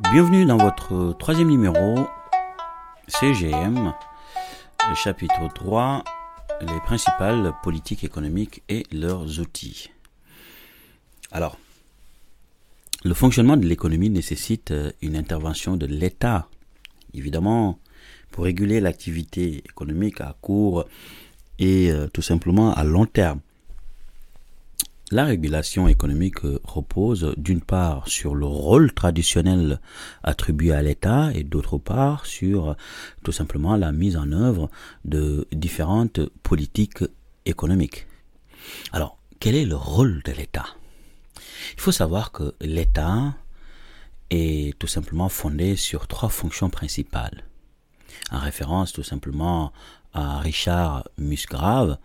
Bienvenue dans votre troisième numéro CGM, chapitre 3, les principales politiques économiques et leurs outils. Alors, le fonctionnement de l'économie nécessite une intervention de l'État, évidemment, pour réguler l'activité économique à court et euh, tout simplement à long terme. La régulation économique repose d'une part sur le rôle traditionnel attribué à l'État et d'autre part sur tout simplement la mise en œuvre de différentes politiques économiques. Alors, quel est le rôle de l'État? Il faut savoir que l'État est tout simplement fondé sur trois fonctions principales. En référence tout simplement à Richard Musgrave,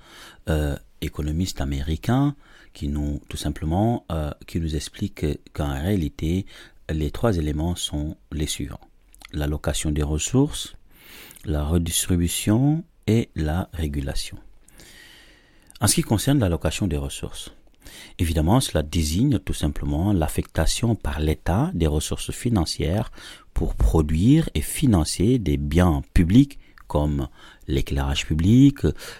euh, économiste américain, qui nous tout simplement euh, qui nous explique qu'en réalité les trois éléments sont les suivants l'allocation des ressources, la redistribution et la régulation. En ce qui concerne l'allocation des ressources, évidemment cela désigne tout simplement l'affectation par l'État des ressources financières pour produire et financer des biens publics comme l'éclairage public,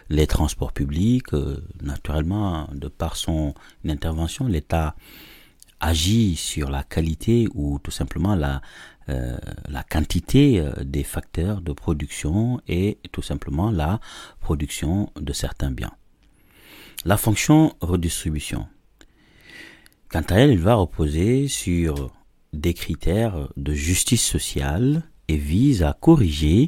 les transports publics. Euh, naturellement, de par son intervention, l'État agit sur la qualité ou tout simplement la, euh, la quantité euh, des facteurs de production et tout simplement la production de certains biens. La fonction redistribution. Quant à elle, il va reposer sur des critères de justice sociale, vise à corriger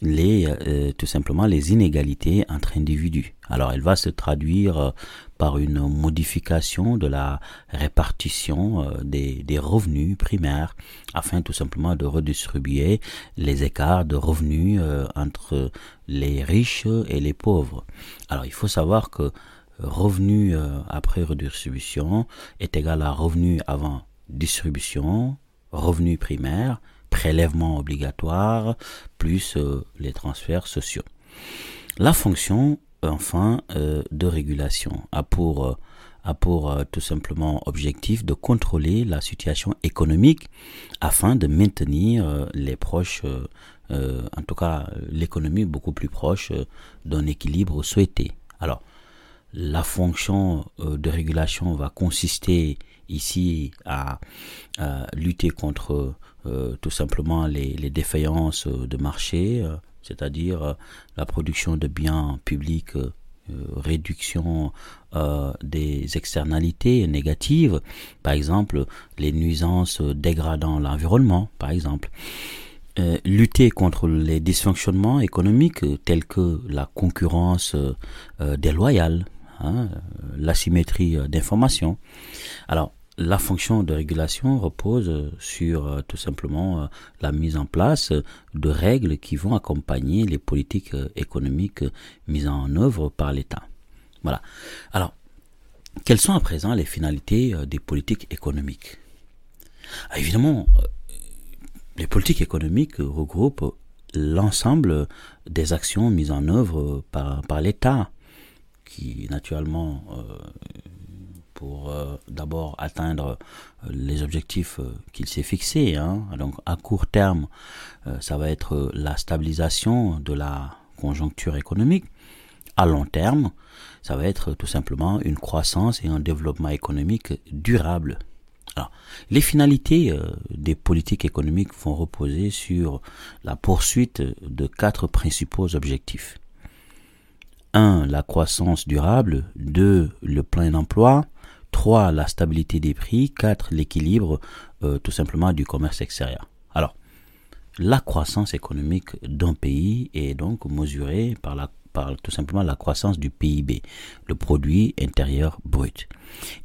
les euh, tout simplement les inégalités entre individus. Alors elle va se traduire euh, par une modification de la répartition euh, des, des, revenus primaires afin tout simplement de redistribuer les écarts de revenus entre les riches et les pauvres. Alors il faut savoir que revenu après redistribution est égal à revenu avant distribution, revenu primaire prélèvements obligatoires, plus euh, les transferts sociaux. La fonction, enfin, euh, de régulation a pour, euh, a pour tout simplement objectif de contrôler la situation économique afin de maintenir les proches, en tout cas l'économie beaucoup plus proche d'un équilibre souhaité. Alors, la fonction de régulation va consister ici à, lutter contre tout simplement les, défaillances de marché, euh, c'est-à-dire euh, la production de biens publics, réduction des externalités négatives, par exemple les nuisances dégradant l'environnement, par exemple. lutter contre les dysfonctionnements économiques tels que la concurrence déloyale, hein, l'asymétrie d'information. Alors, la fonction de régulation repose sur euh, tout simplement euh, la mise en place de règles qui vont accompagner les politiques euh, économiques mises en œuvre par l'État. Voilà. Alors, quelles sont à présent les finalités des politiques économiques? Ah, Évidemment, les politiques économiques regroupent l'ensemble des actions mises en œuvre par, par l'État, qui naturellement pour euh, d'abord atteindre euh, les objectifs euh, qu'il s'est fixés. Hein. Donc à court terme, ça va être la stabilisation de la conjoncture économique. À long terme, ça va être tout simplement une croissance et un développement économique durable. Alors, les finalités des politiques économiques vont reposer sur la poursuite de quatre principaux objectifs. 1. La croissance durable. 2. Le plein emploi. 3. La stabilité des prix. 4. L'équilibre euh, tout simplement du commerce extérieur. Alors, la croissance économique d'un pays est donc mesurée par, la, tout simplement la croissance du PIB, le produit intérieur brut.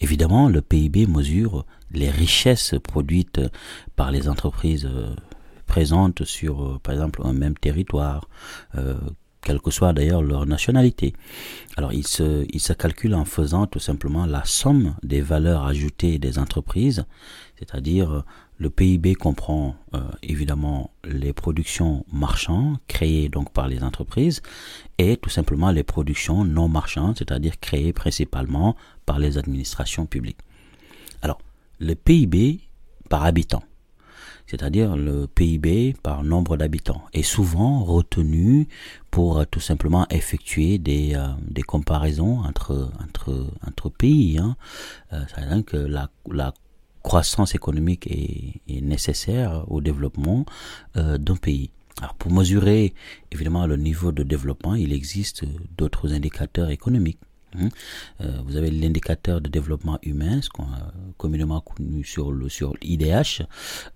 Évidemment, le PIB mesure les richesses produites par les entreprises euh, présentes sur, euh, par exemple, un même territoire, quelle que soit d'ailleurs leur nationalité. Alors il se, il se calcule en faisant tout simplement la somme des valeurs ajoutées des entreprises, c'est-à-dire le PIB comprend euh, évidemment les productions marchandes créées donc par les entreprises et tout simplement les productions non marchandes, c'est-à-dire créées principalement par les administrations publiques. Alors le PIB par habitant, c'est-à-dire le PIB par nombre d'habitants, est souvent retenu pour euh, tout simplement effectuer des, euh, des comparaisons entre, entre, entre pays. Hein. Euh, ça veut dire que la, la croissance économique est, est nécessaire au développement euh, d'un pays. Alors pour mesurer évidemment le niveau de développement, il existe d'autres indicateurs économiques. Hein? Euh, vous avez l'indicateur de développement humain, ce qu'on a communément connu sur le sur l'IDH,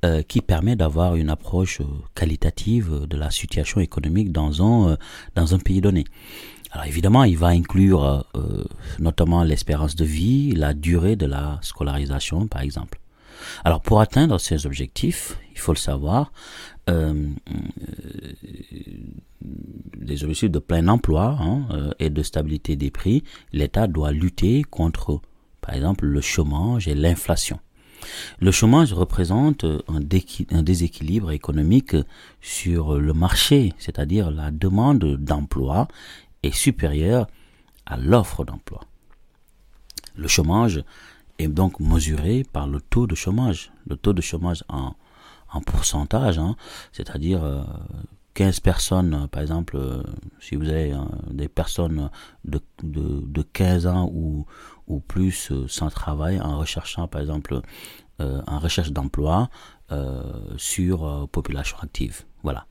euh, qui permet d'avoir une approche qualitative de la situation économique dans un euh, dans un pays donné. Alors évidemment, il va inclure euh, notamment l'espérance de vie, la durée de la scolarisation, par exemple. Alors pour atteindre ces objectifs, il faut le savoir, euh, des objectifs de plein emploi hein, euh, et de stabilité des prix, l'État doit lutter contre, par exemple, le chômage et l'inflation. Le chômage représente un, un, déséquilibre économique sur le marché, c'est-à-dire la demande d'emploi est supérieure à l'offre d'emploi. Le chômage est donc mesuré par le taux de chômage, le taux de chômage en, en pourcentage, hein, c'est-à-dire euh, 15 personnes, par exemple, euh, si vous avez euh, des personnes de, de, de 15 ans ou, ou plus euh, sans travail, en recherchant, par exemple, en recherche d'emploi sur population active. Voilà.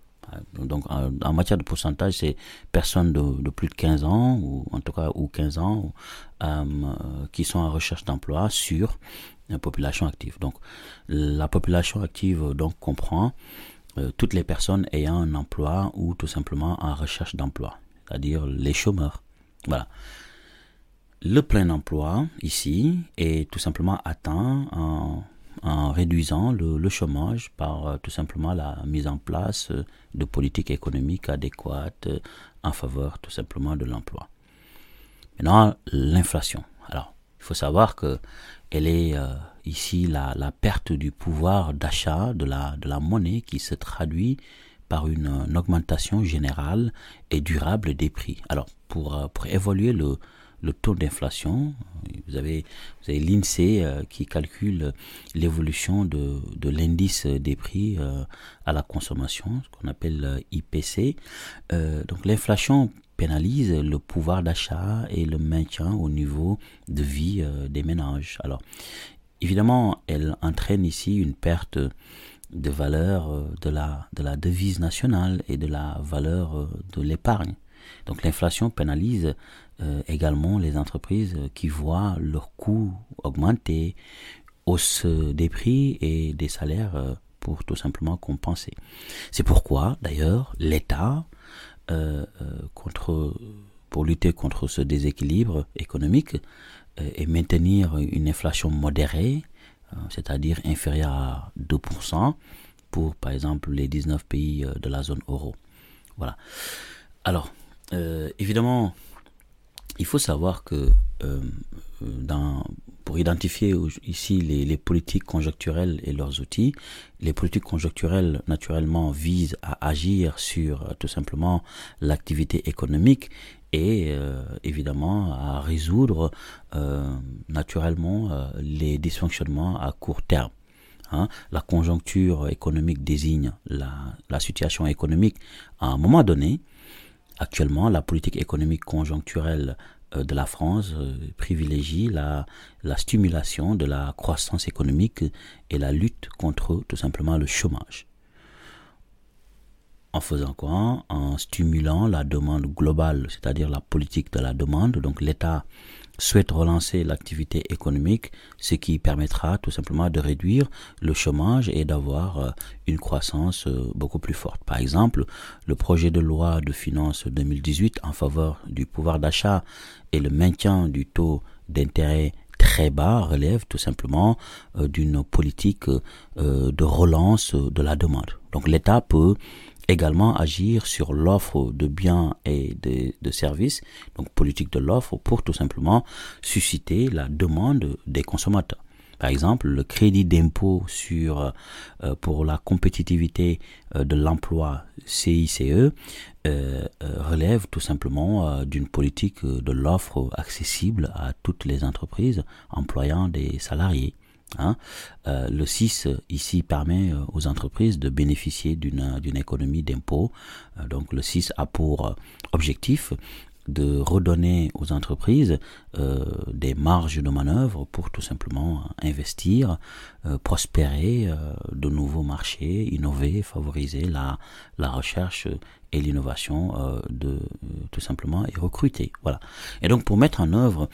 Donc, en, matière de pourcentage, c'est personnes de, de, plus de 15 ans, ou en tout cas, ou 15 ans, euh, qui sont en recherche d'emploi sur la population active. Donc, la population active, donc, comprend euh, toutes les personnes ayant un emploi ou tout simplement en recherche d'emploi, c'est-à-dire les chômeurs. Voilà. Le plein emploi, ici, est tout simplement atteint en, en réduisant le, chômage par euh, tout simplement la mise en place de politiques économiques adéquates en faveur tout simplement de l'emploi. Maintenant, l'inflation. Alors, il faut savoir que elle est euh, ici la, perte du pouvoir d'achat de la, de la monnaie qui se traduit par une, augmentation générale et durable des prix. Alors, pour, euh, pour évaluer le, le taux d'inflation, vous avez, vous avez l'INSEE euh, qui calcule l'évolution de, de l'indice des prix euh, à la consommation, ce qu'on appelle euh, IPC. donc l'inflation pénalise le pouvoir d'achat et le maintien au niveau de vie des ménages. Alors, évidemment, elle entraîne ici une perte de valeur de la, de la devise nationale et de la valeur de l'épargne. Donc l'inflation pénalise euh, également les entreprises qui voient leurs coûts augmenter, hausse des prix et des salaires euh, pour tout simplement compenser. C'est pourquoi d'ailleurs l'État, euh, contre, pour lutter contre ce déséquilibre économique et maintenir une inflation modérée, c'est-à-dire inférieure à 2%, pour par exemple les 19 pays de la zone euro. Voilà. Alors, euh, évidemment, il faut savoir que euh, pour identifier ici les, politiques conjoncturelles et leurs outils, les politiques conjoncturelles naturellement visent à agir sur tout simplement l'activité économique et euh, évidemment à résoudre euh, naturellement les dysfonctionnements à court terme. Hein. La conjoncture économique désigne la, situation économique à un moment donné, Actuellement, la politique économique conjoncturelle de la France euh, privilégie la, la stimulation de la croissance économique et la lutte contre tout simplement le chômage. En faisant quoi? En stimulant la demande globale, c'est-à-dire la politique de la demande. Donc l'État souhaite relancer l'activité économique, ce qui permettra tout simplement de réduire le chômage et d'avoir euh, une croissance euh, beaucoup plus forte. Par exemple, le projet de loi de finances 2018 en faveur du pouvoir d'achat et le maintien du taux d'intérêt très bas relève tout simplement euh, d'une politique de relance de la demande. Donc l'État peut également agir sur l'offre de biens et de, services, donc politique de l'offre, pour tout simplement susciter la demande des consommateurs. Par exemple, le crédit d'impôt sur euh, pour la compétitivité euh, de l'emploi CICE euh, relève tout simplement d'une politique de l'offre accessible à toutes les entreprises employant des salariés. Hein. Euh, le 6 ici permet euh, aux entreprises de bénéficier d'une d'une économie d'impôts. Euh, donc le 6 a pour objectif de redonner aux entreprises euh, des marges de manœuvre pour tout simplement investir, euh, prospérer euh, de nouveaux marchés, innover, favoriser la recherche l'innovation de tout simplement et recruter. Voilà. Et donc pour mettre en œuvre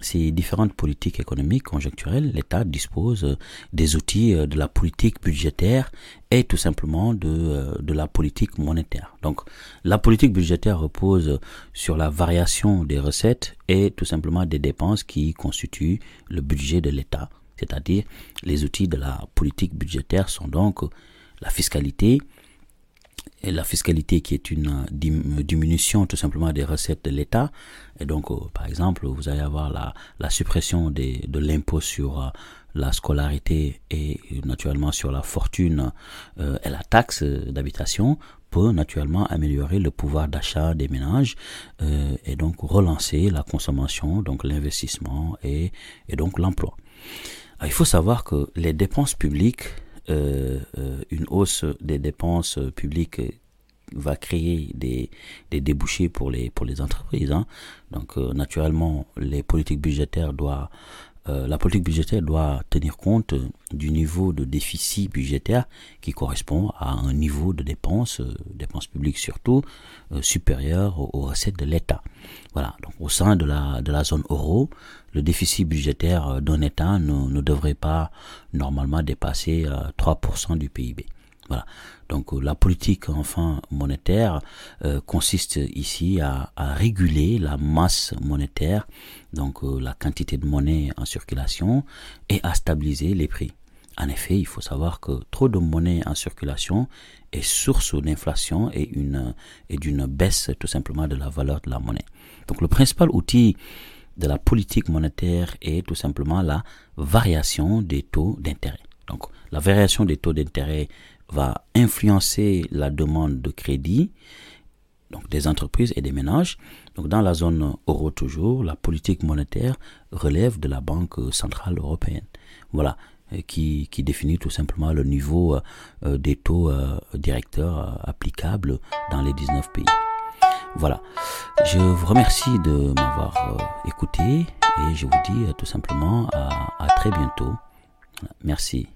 ces différentes politiques économiques conjoncturelles, l'État dispose des outils de la politique budgétaire et tout simplement de, de la politique monétaire. Donc la politique budgétaire repose sur la variation des recettes et tout simplement des dépenses qui constituent le budget de l'État. C'est-à-dire les outils de la politique budgétaire sont donc la fiscalité, la fiscalité qui est une diminution tout simplement des recettes de l'État. Et donc, euh, par exemple, vous allez avoir la, suppression de l'impôt sur euh, la scolarité et naturellement sur la fortune euh, et la taxe d'habitation peut naturellement améliorer le pouvoir d'achat des ménages euh, et donc relancer la consommation, donc l'investissement et, et donc l'emploi. Il faut savoir que les dépenses publiques euh, euh, une hausse des dépenses publiques va créer des, des débouchés pour les pour les entreprises. Hein. Donc euh, naturellement, les politiques budgétaires doivent euh, la politique budgétaire doit tenir compte du niveau de déficit budgétaire qui correspond à un niveau de dépenses, euh, dépenses publiques surtout, euh, supérieur aux, recettes de l'État. Voilà. Donc au sein de la de la zone euro, le déficit budgétaire d'un État ne, ne devrait pas normalement dépasser 3% du PIB. Voilà. Donc la politique enfin monétaire euh, consiste ici à, à, réguler la masse monétaire, donc euh, la quantité de monnaie en circulation, et à stabiliser les prix. En effet, il faut savoir que trop de monnaie en circulation est source d'inflation et une et d'une baisse tout simplement de la valeur de la monnaie. Donc le principal outil de la politique monétaire est tout simplement la variation des taux d'intérêt. Donc la variation des taux d'intérêt va influencer la demande de crédit donc des entreprises et des ménages. Donc dans la zone euro toujours, la politique monétaire relève de la Banque centrale européenne. Voilà, qui, qui définit tout simplement le niveau euh, des taux euh, directeurs euh, applicables dans les 19 pays. Voilà, je vous remercie de m'avoir écouté et je vous dis tout simplement à très bientôt. Merci.